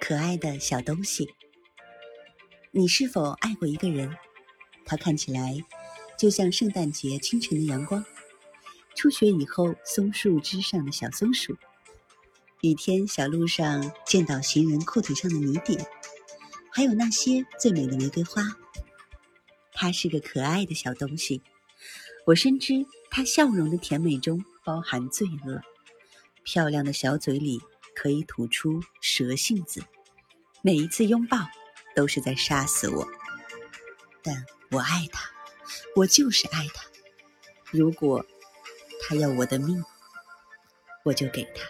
可爱的小东西。你是否爱过一个人？他看起来就像圣诞节清晨的阳光，初雪以后松树枝上的小松鼠，雨天小路上见到行人裤腿上的泥点，还有那些最美的玫瑰花。他是个可爱的小东西，我深知他笑容的甜美中包含罪恶，漂亮的小嘴里可以吐出蛇信子，每一次拥抱。都是在杀死我，但我爱他，我就是爱他。如果他要我的命，我就给他。